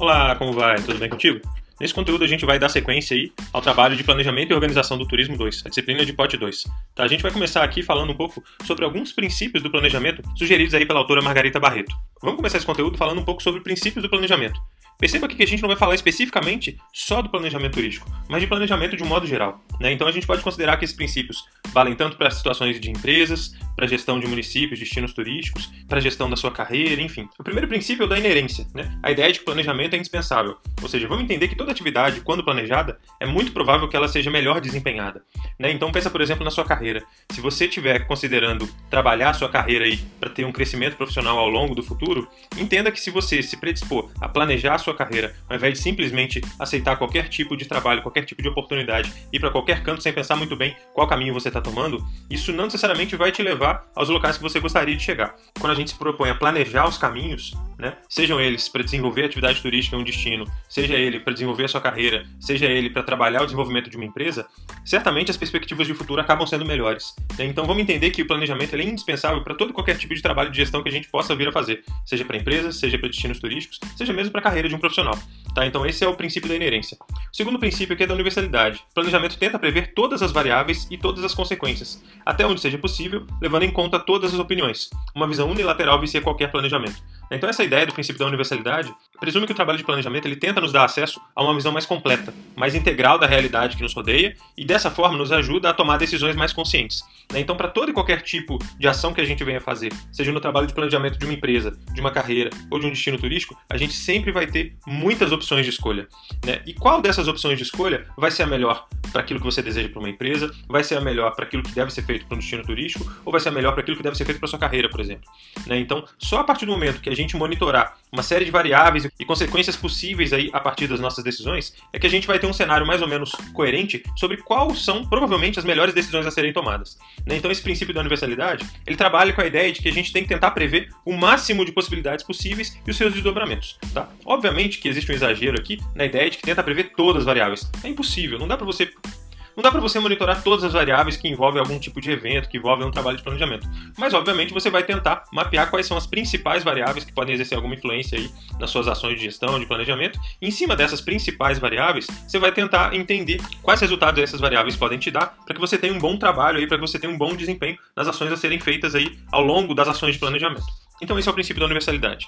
Olá, como vai? Tudo bem contigo? Nesse conteúdo a gente vai dar sequência aí ao trabalho de planejamento e organização do turismo 2, a disciplina de pote 2. Tá? A gente vai começar aqui falando um pouco sobre alguns princípios do planejamento sugeridos aí pela autora Margarita Barreto. Vamos começar esse conteúdo falando um pouco sobre princípios do planejamento. Perceba aqui que a gente não vai falar especificamente só do planejamento turístico, mas de planejamento de um modo geral. Né? Então a gente pode considerar que esses princípios valem tanto para situações de empresas, para gestão de municípios, destinos turísticos, para gestão da sua carreira, enfim. O primeiro princípio é o da inerência. Né? A ideia de que planejamento é indispensável. Ou seja, vamos entender que toda atividade, quando planejada, é muito provável que ela seja melhor desempenhada. Né? Então pensa, por exemplo, na sua carreira. Se você estiver considerando trabalhar a sua carreira para ter um crescimento profissional ao longo do futuro, entenda que se você se predispor a planejar a sua carreira, ao invés de simplesmente aceitar qualquer tipo de trabalho, qualquer tipo de oportunidade, ir para qualquer canto sem pensar muito bem qual caminho você está tomando, isso não necessariamente vai te levar aos locais que você gostaria de chegar. Quando a gente se propõe a planejar os caminhos, né, sejam eles para desenvolver atividade turística em um destino, seja ele para desenvolver a sua carreira, seja ele para trabalhar o desenvolvimento de uma empresa, certamente as perspectivas de futuro acabam sendo melhores. Né? Então vamos entender que o planejamento é indispensável para todo qualquer tipo de trabalho de gestão que a gente possa vir a fazer, seja para empresas, seja para destinos turísticos, seja mesmo para a carreira de um profissional. Tá? Então esse é o princípio da inerência. O segundo princípio aqui é da universalidade. O planejamento tenta prever todas as variáveis e todas as consequências, até onde seja possível, levando em conta todas as opiniões. Uma visão unilateral vicia qualquer planejamento. Então essa ideia do princípio da universalidade presume que o trabalho de planejamento ele tenta nos dar acesso a uma visão mais completa, mais integral da realidade que nos rodeia e dessa forma nos ajuda a tomar decisões mais conscientes. Né? Então, para todo e qualquer tipo de ação que a gente venha fazer, seja no trabalho de planejamento de uma empresa, de uma carreira ou de um destino turístico, a gente sempre vai ter muitas opções de escolha. Né? E qual dessas opções de escolha vai ser a melhor para aquilo que você deseja para uma empresa, vai ser a melhor para aquilo que deve ser feito para um destino turístico ou vai ser a melhor para aquilo que deve ser feito para sua carreira, por exemplo. Né? Então, só a partir do momento que a gente monitorar uma série de variáveis e consequências possíveis aí a partir das nossas decisões, é que a gente vai ter um cenário mais ou menos coerente sobre quais são provavelmente as melhores decisões a serem tomadas. Né? Então esse princípio da universalidade, ele trabalha com a ideia de que a gente tem que tentar prever o máximo de possibilidades possíveis e os seus desdobramentos. Tá? Obviamente que existe um exagero aqui na ideia de que tenta prever todas as variáveis. É impossível, não dá para você não dá para você monitorar todas as variáveis que envolvem algum tipo de evento, que envolvem um trabalho de planejamento. Mas, obviamente, você vai tentar mapear quais são as principais variáveis que podem exercer alguma influência aí nas suas ações de gestão, de planejamento. E, em cima dessas principais variáveis, você vai tentar entender quais resultados essas variáveis podem te dar para que você tenha um bom trabalho aí, para que você tenha um bom desempenho nas ações a serem feitas aí ao longo das ações de planejamento. Então, esse é o princípio da universalidade.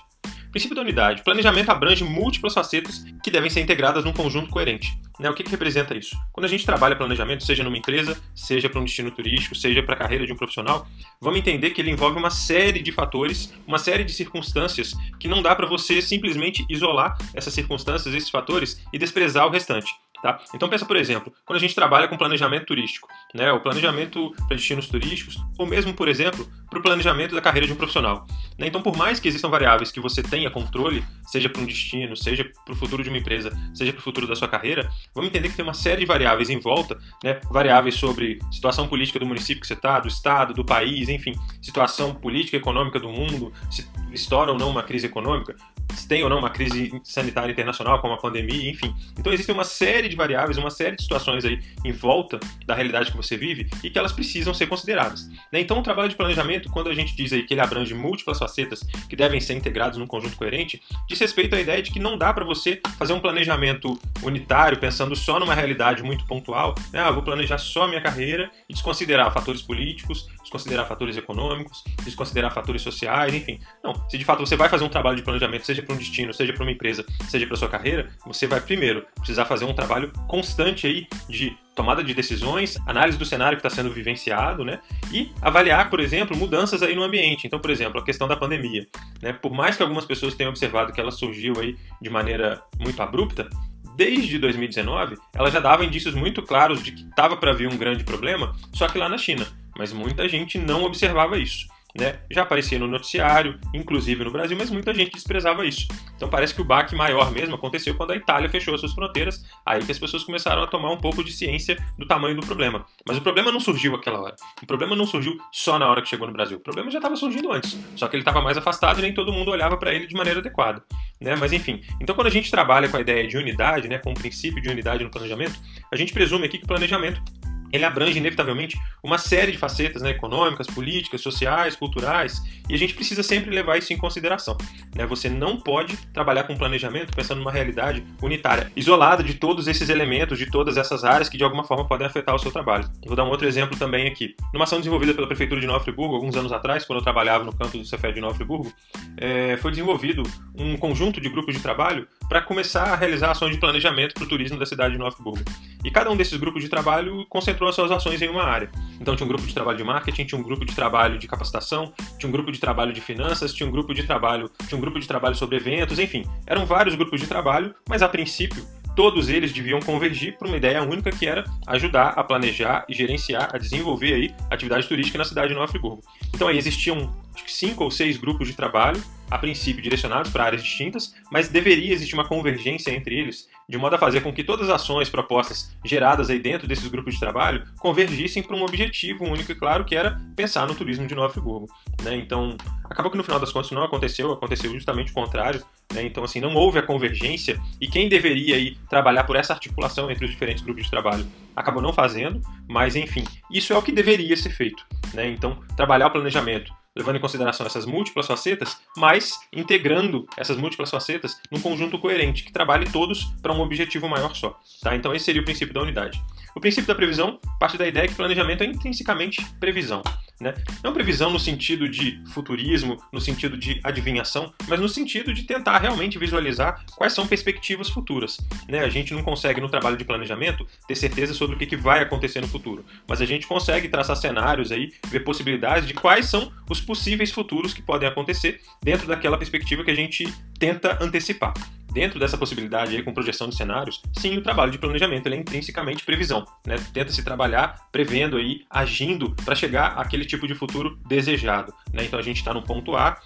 Princípio da unidade. Planejamento abrange múltiplas facetas que devem ser integradas num conjunto coerente. Né? O que, que representa isso? Quando a gente trabalha planejamento, seja numa empresa, seja para um destino turístico, seja para a carreira de um profissional, vamos entender que ele envolve uma série de fatores, uma série de circunstâncias que não dá para você simplesmente isolar essas circunstâncias, esses fatores e desprezar o restante. Tá? Então pensa, por exemplo, quando a gente trabalha com planejamento turístico, né, o planejamento para destinos turísticos, ou mesmo, por exemplo, para o planejamento da carreira de um profissional. Né? Então, por mais que existam variáveis que você tenha controle, seja para um destino, seja para o futuro de uma empresa, seja para o futuro da sua carreira, vamos entender que tem uma série de variáveis em volta, né? variáveis sobre situação política do município que você está, do estado, do país, enfim, situação política e econômica do mundo, se estoura ou não uma crise econômica, se tem ou não uma crise sanitária internacional, como a pandemia, enfim. Então existe uma série de variáveis, uma série de situações aí em volta da realidade que você vive e que elas precisam ser consideradas. Né? Então o trabalho de planejamento, quando a gente diz aí que ele abrange múltiplas facetas que devem ser integrados num conjunto coerente, diz respeito à ideia de que não dá para você fazer um planejamento unitário pensando só numa realidade muito pontual, né? ah, vou planejar só a minha carreira e desconsiderar fatores políticos, desconsiderar fatores econômicos, desconsiderar fatores sociais, enfim. Não, se de fato você vai fazer um trabalho de planejamento, seja para um destino, seja para uma empresa, seja para sua carreira, você vai primeiro precisar fazer um trabalho constante aí de tomada de decisões, análise do cenário que está sendo vivenciado, né? E avaliar, por exemplo, mudanças aí no ambiente. Então, por exemplo, a questão da pandemia, né? Por mais que algumas pessoas tenham observado que ela surgiu aí de maneira muito abrupta, desde 2019, ela já dava indícios muito claros de que estava para vir um grande problema, só que lá na China. Mas muita gente não observava isso né? Já aparecia no noticiário, inclusive no Brasil, mas muita gente desprezava isso. Então parece que o baque maior mesmo aconteceu quando a Itália fechou as suas fronteiras, aí que as pessoas começaram a tomar um pouco de ciência do tamanho do problema. Mas o problema não surgiu aquela hora. O problema não surgiu só na hora que chegou no Brasil. O problema já estava surgindo antes, só que ele estava mais afastado e nem todo mundo olhava para ele de maneira adequada. Né? Mas enfim, então quando a gente trabalha com a ideia de unidade, né, com o princípio de unidade no planejamento, a gente presume aqui que o planejamento ele abrange inevitavelmente uma série de facetas né, econômicas, políticas, sociais, culturais, e a gente precisa sempre levar isso em consideração. Né? Você não pode trabalhar com planejamento pensando numa realidade unitária, isolada de todos esses elementos, de todas essas áreas que de alguma forma podem afetar o seu trabalho. Vou dar um outro exemplo também aqui. Numa ação desenvolvida pela Prefeitura de Nova Friburgo, alguns anos atrás, quando eu trabalhava no campus do Cefet de Nova Friburgo, é, foi desenvolvido um conjunto de grupos de trabalho para começar a realizar ações de planejamento para o turismo da cidade de Nova Friburgo. E cada um desses grupos de trabalho concentrou as suas ações em uma área. Então tinha um grupo de trabalho de marketing, tinha um grupo de trabalho de capacitação, tinha um grupo de trabalho de finanças, tinha um grupo de trabalho, tinha um grupo de trabalho sobre eventos, enfim, eram vários grupos de trabalho, mas a princípio todos eles deviam convergir para uma ideia única que era ajudar a planejar e gerenciar, a desenvolver aí atividade turística na cidade de Nova Friburgo. Então aí existiam cinco ou seis grupos de trabalho, a princípio direcionados para áreas distintas, mas deveria existir uma convergência entre eles, de modo a fazer com que todas as ações propostas geradas aí dentro desses grupos de trabalho convergissem para um objetivo único e claro, que era pensar no turismo de Nova Friburgo. Né? Então, acabou que no final das contas não aconteceu, aconteceu justamente o contrário. Né? Então, assim, não houve a convergência e quem deveria aí trabalhar por essa articulação entre os diferentes grupos de trabalho acabou não fazendo, mas enfim, isso é o que deveria ser feito. Né? Então, trabalhar o planejamento levando em consideração essas múltiplas facetas, mas integrando essas múltiplas facetas num conjunto coerente que trabalhe todos para um objetivo maior só. Tá? Então esse seria o princípio da unidade. O princípio da previsão parte da ideia que planejamento é intrinsecamente previsão. Né? Não previsão no sentido de futurismo, no sentido de adivinhação, mas no sentido de tentar realmente visualizar quais são perspectivas futuras. Né? A gente não consegue, no trabalho de planejamento, ter certeza sobre o que, vai acontecer no futuro, mas a gente consegue traçar cenários aí, ver possibilidades de quais são os possíveis futuros que podem acontecer dentro daquela perspectiva que a gente tenta antecipar. Dentro dessa possibilidade aí, com projeção de cenários, sim, o trabalho de planejamento é intrinsecamente previsão. Né? Tenta se trabalhar prevendo aí, agindo para chegar àquele tipo de futuro desejado. Né? Então a gente está no ponto A,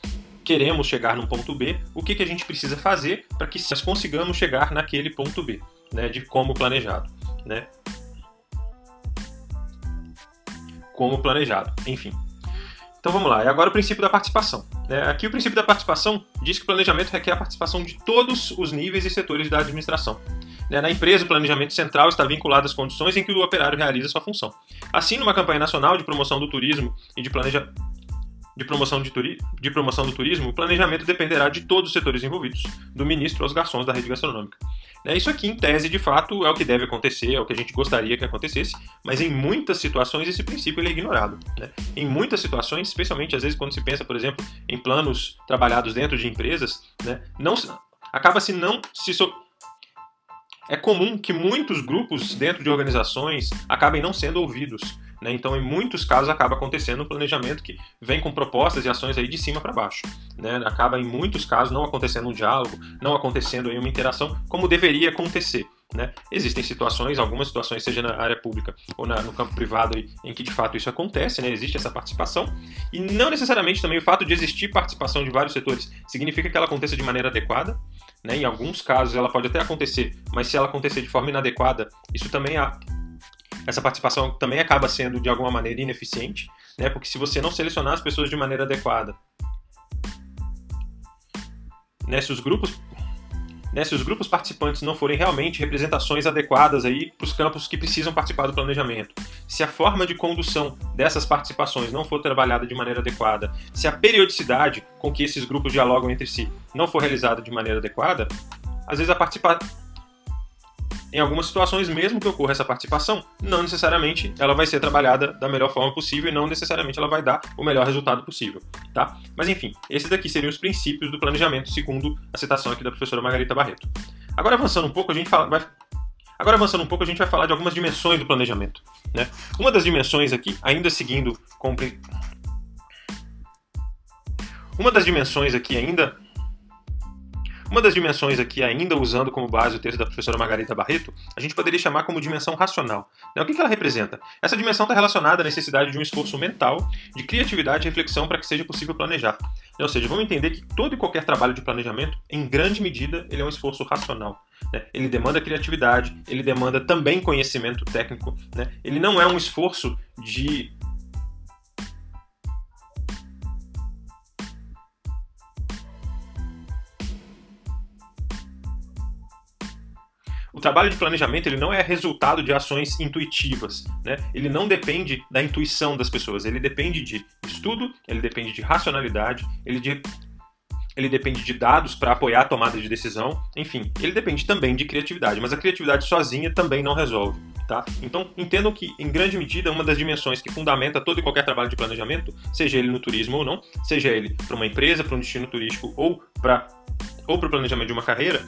queremos chegar no ponto B, o que, que a gente precisa fazer para que nós consigamos chegar naquele ponto B, né? de como planejado. Né? Como planejado, enfim. Então vamos lá, e agora o princípio da participação. É, aqui o princípio da participação diz que o planejamento requer a participação de todos os níveis e setores da administração. Né, na empresa, o planejamento central está vinculado às condições em que o operário realiza sua função. Assim, numa campanha nacional de promoção do turismo e de de promoção, de, turi de promoção do turismo, o planejamento dependerá de todos os setores envolvidos, do ministro aos garçons da rede gastronômica. Né, isso aqui, em tese, de fato, é o que deve acontecer, é o que a gente gostaria que acontecesse, mas em muitas situações esse princípio é ignorado. Né? Em muitas situações, especialmente às vezes quando se pensa, por exemplo, em planos trabalhados dentro de empresas, né, não acaba-se não se so é comum que muitos grupos dentro de organizações acabem não sendo ouvidos. Né? Então, em muitos casos, acaba acontecendo um planejamento que vem com propostas e ações aí de cima para baixo. Né? Acaba, em muitos casos, não acontecendo um diálogo, não acontecendo aí uma interação como deveria acontecer. Né? Existem situações, algumas situações, seja na área pública ou na, no campo privado, em que de fato isso acontece, né? existe essa participação, e não necessariamente também o fato de existir participação de vários setores significa que ela aconteça de maneira adequada. Né? Em alguns casos ela pode até acontecer, mas se ela acontecer de forma inadequada, isso também essa participação também acaba sendo de alguma maneira ineficiente, né? Porque se você não selecionar as pessoas de maneira adequada, né, se os grupos né, se os grupos participantes não forem realmente representações adequadas aí para os campos que precisam participar do planejamento, se a forma de condução dessas participações não for trabalhada de maneira adequada, se a periodicidade com que esses grupos dialogam entre si não for realizada de maneira adequada, às vezes a participação em algumas situações, mesmo que ocorra essa participação, não necessariamente ela vai ser trabalhada da melhor forma possível e não necessariamente ela vai dar o melhor resultado possível, tá? Mas enfim, esses daqui seriam os princípios do planejamento segundo a citação aqui da professora Margarita Barreto. Agora avançando um pouco, a gente fala, vai Agora avançando um pouco, a gente vai falar de algumas dimensões do planejamento. Né? Uma das dimensões aqui, ainda seguindo uma das dimensões aqui ainda uma das dimensões aqui, ainda usando como base o texto da professora Margarita Barreto, a gente poderia chamar como dimensão racional. Né, o que ela representa? Essa dimensão está relacionada à necessidade de um esforço mental, de criatividade e reflexão para que seja possível planejar. Né, ou seja, vamos entender que todo e qualquer trabalho de planejamento, em grande medida, ele é um esforço racional. Né? Ele demanda criatividade, ele demanda também conhecimento técnico. Ele não é um esforço de o trabalho de planejamento ele não é resultado de ações intuitivas, né? Ele não depende da intuição das pessoas, ele depende de estudo, ele depende de racionalidade, ele, de, ele depende de dados para apoiar a tomada de decisão, enfim, ele depende também de criatividade, mas a criatividade sozinha também não resolve. Tá? Então, entendam que, em grande medida, uma das dimensões que fundamenta todo e qualquer trabalho de planejamento, seja ele no turismo ou não, seja ele para uma empresa, para um destino turístico ou para ou o planejamento de uma carreira,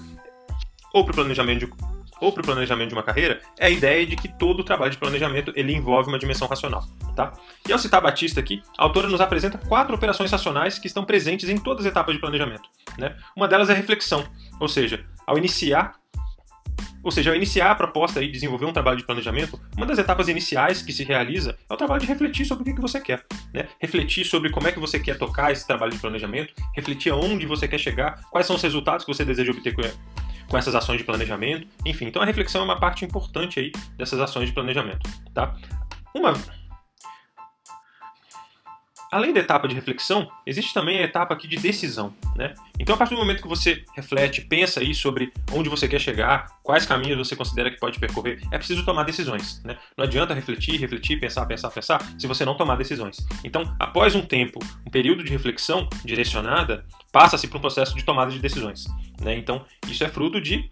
ou para o planejamento de, ou para o planejamento de uma carreira, é a ideia de que todo o trabalho de planejamento ele envolve uma dimensão racional. Tá? E ao citar Batista aqui, a autora nos apresenta quatro operações racionais que estão presentes em todas as etapas de planejamento. Né? Uma delas é reflexão, ou seja, ao iniciar ou seja, ao iniciar a proposta e desenvolver um trabalho de planejamento, uma das etapas iniciais que se realiza é o trabalho de refletir sobre o que você quer. Né? Refletir sobre como é que você quer tocar esse trabalho de planejamento, refletir aonde você quer chegar, quais são os resultados que você deseja obter com essas ações de planejamento, enfim. Então a reflexão é uma parte importante aí dessas ações de planejamento, tá? Uma Além da etapa de reflexão, existe também a etapa aqui de decisão. Né? Então, a partir do momento que você reflete, pensa aí sobre onde você quer chegar, quais caminhos você considera que pode percorrer, é preciso tomar decisões. Né? Não adianta refletir, refletir, pensar, pensar, pensar, se você não tomar decisões. Então, após um tempo, um período de reflexão direcionada, passa-se para um processo de tomada de decisões. Né? Então, isso é fruto de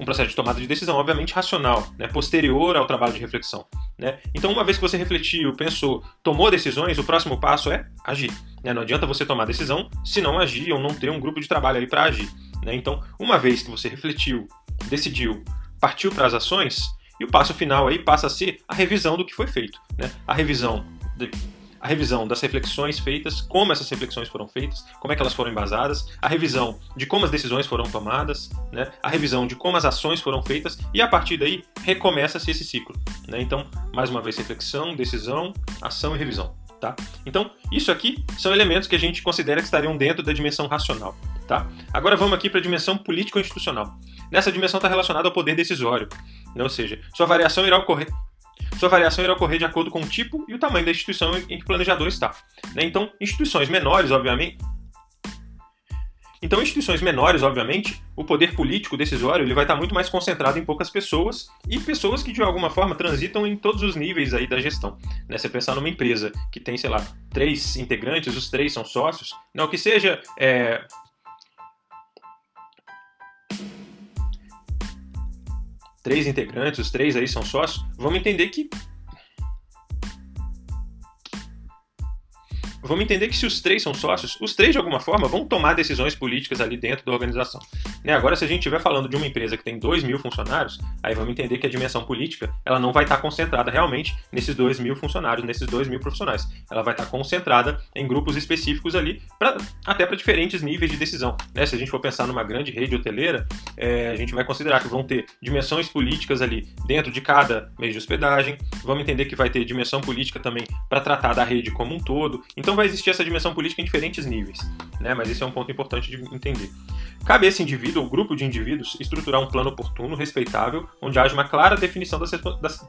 um processo de tomada de decisão, obviamente racional, né, posterior ao trabalho de reflexão. Né? Então, uma vez que você refletiu, pensou, tomou decisões, o próximo passo é agir. Né? Não adianta você tomar decisão se não agir ou não ter um grupo de trabalho ali para agir. Né? Então, uma vez que você refletiu, decidiu, partiu para as ações, e o passo final aí passa a ser a revisão do que foi feito. Né? A revisão de a revisão das reflexões feitas, como essas reflexões foram feitas, como é que elas foram embasadas, a revisão de como as decisões foram tomadas, né? a revisão de como as ações foram feitas e a partir daí recomeça-se esse ciclo. Né? Então, mais uma vez, reflexão, decisão, ação e revisão. Tá? Então, isso aqui são elementos que a gente considera que estariam dentro da dimensão racional. Tá? Agora vamos aqui para a dimensão político-institucional. Nessa dimensão está relacionada ao poder decisório, né? ou seja, sua variação irá ocorrer sua variação irá ocorrer de acordo com o tipo e o tamanho da instituição em que o planejador está. Né? Então, instituições menores, obviamente. Então, instituições menores, obviamente, o poder político decisório ele vai estar muito mais concentrado em poucas pessoas e pessoas que de alguma forma transitam em todos os níveis aí da gestão. Né? Você pensar numa empresa que tem, sei lá, três integrantes, os três são sócios, não que seja é, três integrantes, os três aí são sócios, vamos entender que vamos entender que se os três são sócios, os três de alguma forma vão tomar decisões políticas ali dentro da organização. Né? Agora, se a gente estiver falando de uma empresa que tem 2 mil funcionários, aí vamos entender que a dimensão política ela não vai estar concentrada realmente nesses 2 mil funcionários, nesses 2 mil profissionais. Ela vai estar concentrada em grupos específicos ali, pra, até para diferentes níveis de decisão. Né? Se a gente for pensar numa grande rede hoteleira, é, a gente vai considerar que vão ter dimensões políticas ali dentro de cada meio de hospedagem, vamos entender que vai ter dimensão política também para tratar da rede como um todo. Então, vai existir essa dimensão política em diferentes níveis, né? mas esse é um ponto importante de entender. Cabe a esse indivíduo ou grupo de indivíduos estruturar um plano oportuno, respeitável, onde haja uma clara definição das, das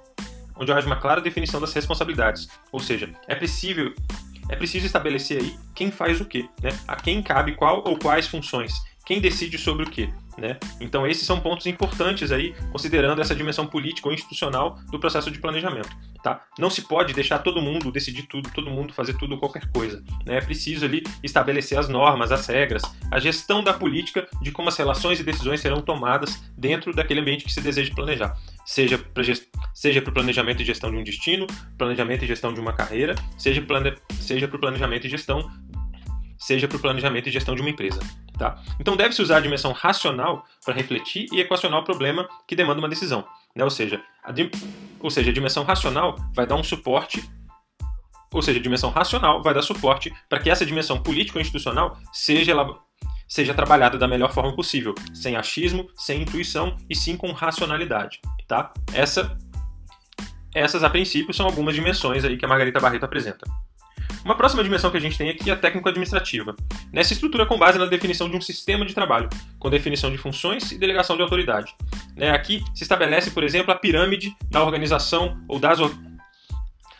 onde haja uma clara definição das responsabilidades. Ou seja, é possível é preciso estabelecer aí quem faz o quê, né? A quem cabe qual ou quais funções, quem decide sobre o quê, né? Então esses são pontos importantes aí, considerando essa dimensão política ou institucional do processo de planejamento. Tá? Não se pode deixar todo mundo decidir tudo, todo mundo fazer tudo, qualquer coisa. Né? É preciso ali estabelecer as normas, as regras, a gestão da política de como as relações e decisões serão tomadas dentro daquele ambiente que se deseja planejar. Seja para gest... o planejamento e gestão de um destino, planejamento e gestão de uma carreira, seja, plane... seja para o planejamento e gestão seja para o planejamento e gestão de uma empresa. Tá? Então deve-se usar a dimensão racional para refletir e equacionar o problema que demanda uma decisão. Né? Ou, seja, a ou seja, a dimensão racional vai dar um suporte ou seja, a dimensão racional vai dar suporte para que essa dimensão político-institucional seja, seja trabalhada da melhor forma possível, sem achismo, sem intuição e sim com racionalidade. Tá? Essa, essas, a princípio, são algumas dimensões aí que a Margarita Barreto apresenta. Uma próxima dimensão que a gente tem aqui é a técnico-administrativa. Nessa estrutura com base na definição de um sistema de trabalho, com definição de funções e delegação de autoridade. Né, aqui se estabelece, por exemplo, a pirâmide da organização ou das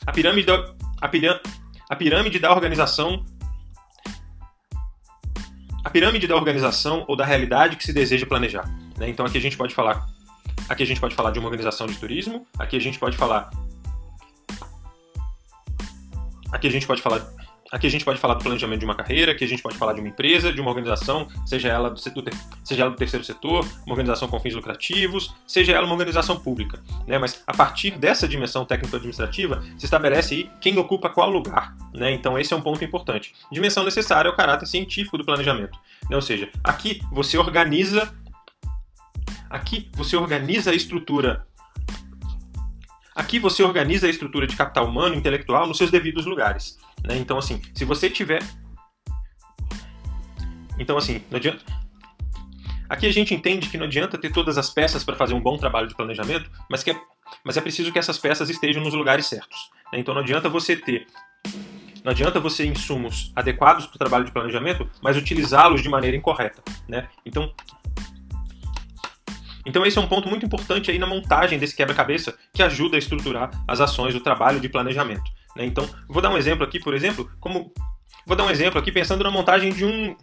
a pirâmide da, a, a pirâmide da organização a pirâmide da organização ou da realidade que se deseja planejar. Né? Então aqui a gente pode falar aqui a gente pode falar de uma organização de turismo, aqui a gente pode falar aqui a gente pode falar Aqui a gente pode falar do planejamento de uma carreira, aqui a gente pode falar de uma empresa, de uma organização, seja ela do, setor, seja ela do terceiro setor, uma organização com fins lucrativos, seja ela uma organização pública. Né? Mas a partir dessa dimensão técnico-administrativa, se estabelece aí quem ocupa qual lugar. Né? Então esse é um ponto importante. Dimensão necessária é o caráter científico do planejamento. Né? Ou seja, aqui você organiza. Aqui você organiza a estrutura Aqui você organiza a estrutura de capital humano intelectual nos seus devidos lugares. Né? Então, assim, se você tiver. Então, assim, não adianta. Aqui a gente entende que não adianta ter todas as peças para fazer um bom trabalho de planejamento, mas, que é... mas é preciso que essas peças estejam nos lugares certos. Né? Então não adianta você ter. Não adianta você insumos adequados para o trabalho de planejamento, mas utilizá-los de maneira incorreta. Né? Então, então esse é um ponto muito importante aí na montagem desse quebra-cabeça que ajuda a estruturar as ações do trabalho de planejamento. Né? Então, vou dar um exemplo aqui, por exemplo, como vou dar um exemplo aqui pensando na montagem de um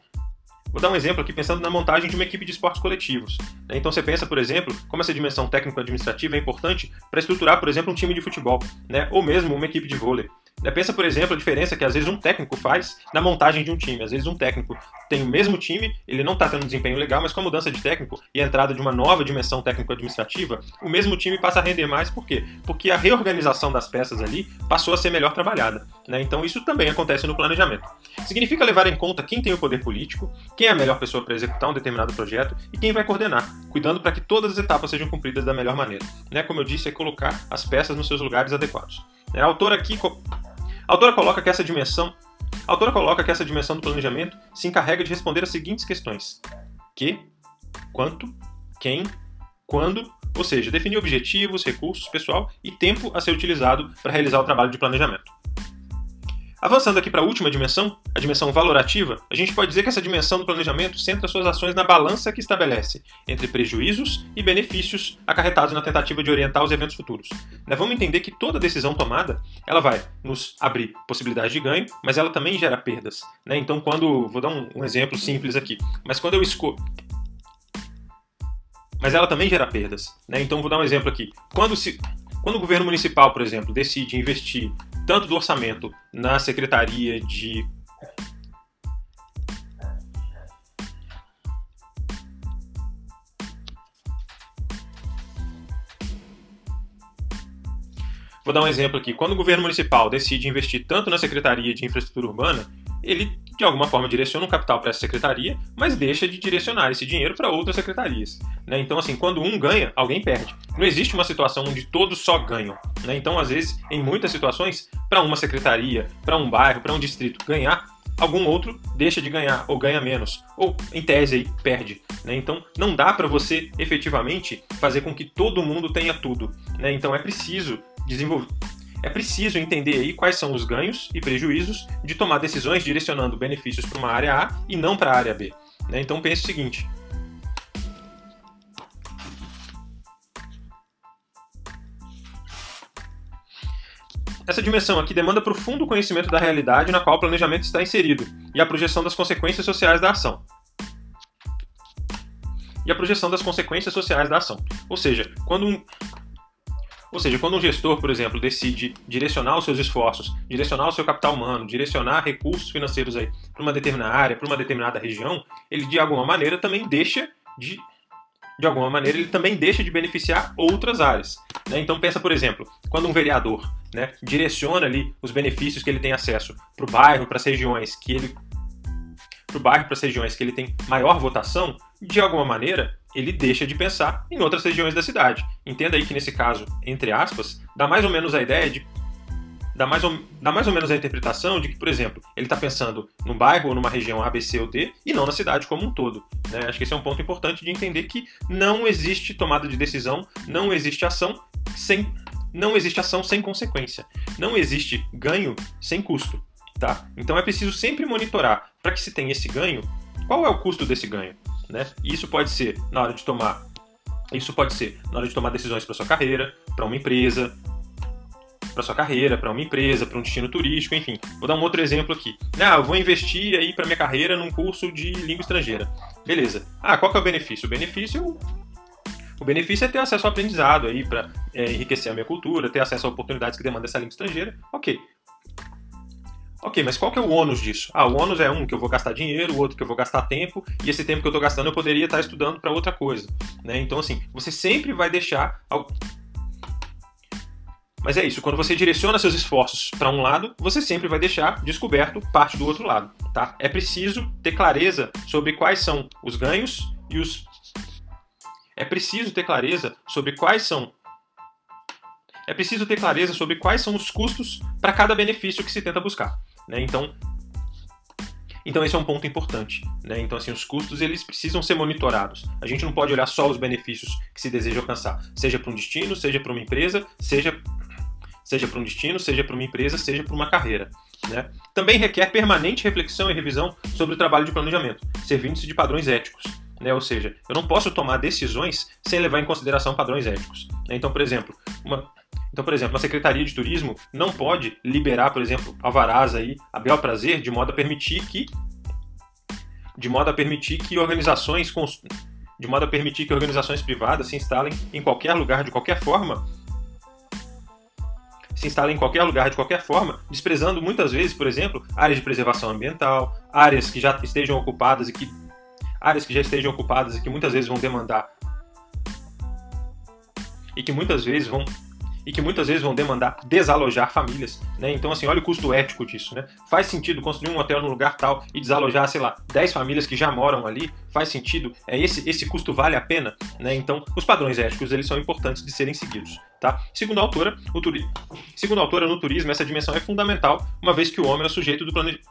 Vou dar um exemplo aqui pensando na montagem de uma equipe de esportes coletivos. Né? Então você pensa, por exemplo, como essa dimensão técnico-administrativa é importante para estruturar, por exemplo, um time de futebol, né? ou mesmo uma equipe de vôlei. Né, pensa, por exemplo, a diferença que às vezes um técnico faz na montagem de um time. Às vezes um técnico tem o mesmo time, ele não está tendo desempenho legal, mas com a mudança de técnico e a entrada de uma nova dimensão técnico-administrativa, o mesmo time passa a render mais. Por quê? Porque a reorganização das peças ali passou a ser melhor trabalhada. Né? Então isso também acontece no planejamento. Significa levar em conta quem tem o poder político, quem é a melhor pessoa para executar um determinado projeto e quem vai coordenar, cuidando para que todas as etapas sejam cumpridas da melhor maneira. Né? Como eu disse, é colocar as peças nos seus lugares adequados. A autora aqui a autora coloca que essa dimensão, a autora coloca que essa dimensão do planejamento se encarrega de responder as seguintes questões: que, quanto, quem, quando, ou seja, definir objetivos, recursos, pessoal e tempo a ser utilizado para realizar o trabalho de planejamento. Avançando aqui para a última dimensão, a dimensão valorativa, a gente pode dizer que essa dimensão do planejamento centra suas ações na balança que estabelece entre prejuízos e benefícios acarretados na tentativa de orientar os eventos futuros. Né, vamos entender que toda decisão tomada, ela vai nos abrir possibilidades de ganho, mas ela também gera perdas. Né? Então, quando vou dar um, exemplo simples aqui, mas quando eu escolho mas ela também gera perdas. Né? Então, vou dar um exemplo aqui. Quando, se, quando o governo municipal, por exemplo, decide investir tanto do orçamento na Secretaria de Vou dar um exemplo aqui. Quando o governo municipal decide investir tanto na Secretaria de Infraestrutura Urbana, ele de alguma forma direciona um capital para essa secretaria, mas deixa de direcionar esse dinheiro para outras secretarias. Né? Então, assim, quando um ganha, alguém perde. Não existe uma situação onde todos só ganham. Né? Então, às vezes, em muitas situações, para uma secretaria, para um bairro, para um distrito ganhar, algum outro deixa de ganhar ou ganha menos, ou em tese aí perde. Né? Então não dá para você efetivamente fazer com que todo mundo tenha tudo. Né? Então é preciso desenvolver, é preciso entender aí quais são os ganhos e prejuízos de tomar decisões direcionando benefícios para uma área A e não para a área B. Né? Então pense o seguinte. Essa dimensão aqui demanda profundo conhecimento da realidade na qual o planejamento está inserido e a projeção das consequências sociais da ação. E a projeção das consequências sociais da ação. Ou seja, quando um, ou seja, quando um gestor, por exemplo, decide direcionar os seus esforços, direcionar o seu capital humano, direcionar recursos financeiros aí para uma determinada área, para uma determinada região, ele de alguma maneira também deixa de de alguma maneira ele também deixa de beneficiar outras áreas. Né? Então pensa, por exemplo, quando um vereador né, direciona ali os benefícios que ele tem acesso para o bairro, para as regiões que ele para o bairro, para as regiões que ele tem maior votação, de alguma maneira, ele deixa de pensar em outras regiões da cidade. Entenda aí que nesse caso, entre aspas, dá mais ou menos a ideia de dá mais ou, dá mais ou menos a interpretação de que, por exemplo, ele está pensando num bairro ou numa região A, B, C ou D e não na cidade como um todo. Né? Acho que esse é um ponto importante de entender que não existe tomada de decisão, não existe ação sem não existe ação sem consequência, não existe ganho sem custo. Tá? Então é preciso sempre monitorar para que se tenha esse ganho, qual é o custo desse ganho. Né? Isso pode ser na hora de tomar. Isso pode ser na hora de tomar decisões para sua carreira, para uma empresa, para sua carreira, para uma empresa, para um destino turístico, enfim. Vou dar um outro exemplo aqui. Ah, eu vou investir aí para minha carreira num curso de língua estrangeira. Beleza. Ah, qual que é o benefício? O benefício O benefício é ter acesso ao aprendizado aí para é, enriquecer a minha cultura, ter acesso a oportunidades que demandam essa língua estrangeira. Ok. Ok, mas qual que é o ônus disso? Ah, o ônus é um que eu vou gastar dinheiro, o outro que eu vou gastar tempo, e esse tempo que eu estou gastando eu poderia estar estudando para outra coisa. Né? Então, assim, você sempre vai deixar. Mas é isso, quando você direciona seus esforços para um lado, você sempre vai deixar descoberto parte do outro lado. Tá? É preciso ter clareza sobre quais são os ganhos e os. É preciso ter clareza sobre quais são é preciso ter clareza sobre quais são os custos para cada benefício que se tenta buscar. Né? Então, então esse é um ponto importante. Né? Então, assim, os custos eles precisam ser monitorados. A gente não pode olhar só os benefícios que se deseja alcançar, seja para um destino, seja para uma empresa, seja seja para um destino, seja para uma empresa, seja para uma carreira. Né? Também requer permanente reflexão e revisão sobre o trabalho de planejamento, servindo-se de padrões éticos. Né? Ou seja, eu não posso tomar decisões sem levar em consideração padrões éticos. Né? Então, por exemplo, uma, então, por exemplo, a Secretaria de Turismo não pode liberar, por exemplo, alvarás aí a bel prazer de modo a permitir que de modo a permitir que organizações de modo a permitir que organizações privadas se instalem em qualquer lugar de qualquer forma se instalem em qualquer lugar de qualquer forma, desprezando muitas vezes, por exemplo, áreas de preservação ambiental, áreas que já estejam ocupadas e que áreas que já estejam ocupadas e que muitas vezes vão demandar e que muitas vezes vão e que muitas vezes vão demandar desalojar famílias, né? Então, assim, olha o custo ético disso, né? Faz sentido construir um hotel no lugar tal e desalojar, sei lá, 10 famílias que já moram ali? Faz sentido? É esse, esse custo vale a pena? Né? Então, os padrões éticos, eles são importantes de serem seguidos, tá? Segundo a autora, o turi... Segundo a autora, no turismo, essa dimensão é fundamental, uma vez que o homem é sujeito do planejamento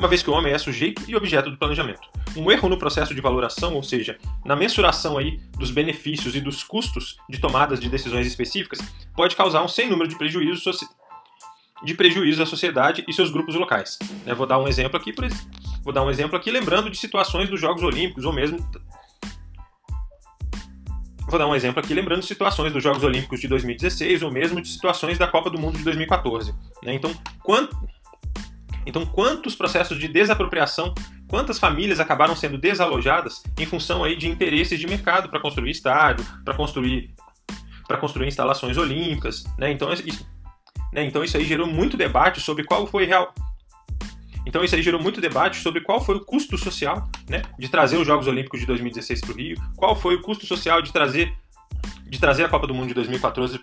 uma vez que o homem é sujeito e objeto do planejamento. Um erro no processo de valoração, ou seja, na mensuração aí dos benefícios e dos custos de tomadas de decisões específicas, pode causar um sem número de prejuízos de prejuízo à sociedade e seus grupos locais. Eu vou dar um exemplo aqui, por vou dar um exemplo aqui lembrando de situações dos Jogos Olímpicos ou mesmo Vou dar um exemplo aqui, lembrando situações dos Jogos Olímpicos de 2016 ou mesmo de situações da Copa do Mundo de 2014. Né? Então, quanto, então, quantos processos de desapropriação, quantas famílias acabaram sendo desalojadas em função aí de interesses de mercado para construir estádio, para construir para construir instalações olímpicas, né? Então isso, né? então isso aí gerou muito debate sobre qual foi real então isso aí gerou muito debate sobre qual foi o custo social né, de trazer os Jogos Olímpicos de 2016 para o Rio, qual foi o custo social de trazer, de trazer a Copa do Mundo de 2014,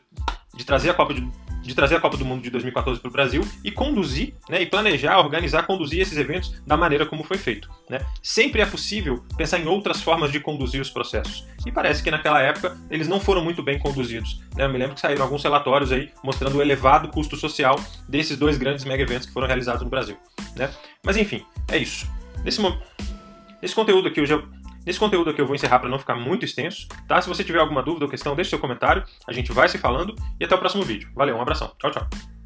de trazer a Copa de, de trazer a Copa do Mundo de 2014 para o Brasil e conduzir, né, e planejar, organizar, conduzir esses eventos da maneira como foi feito. Né? Sempre é possível pensar em outras formas de conduzir os processos. E parece que naquela época eles não foram muito bem conduzidos. Né? Eu me lembro que saíram alguns relatórios aí mostrando o elevado custo social desses dois grandes mega eventos que foram realizados no Brasil. Né? Mas enfim, é isso. Nesse, nesse conteúdo aqui eu já Nesse conteúdo aqui eu vou encerrar para não ficar muito extenso, tá? Se você tiver alguma dúvida ou questão, deixe seu comentário, a gente vai se falando e até o próximo vídeo. Valeu, um abração. Tchau, tchau.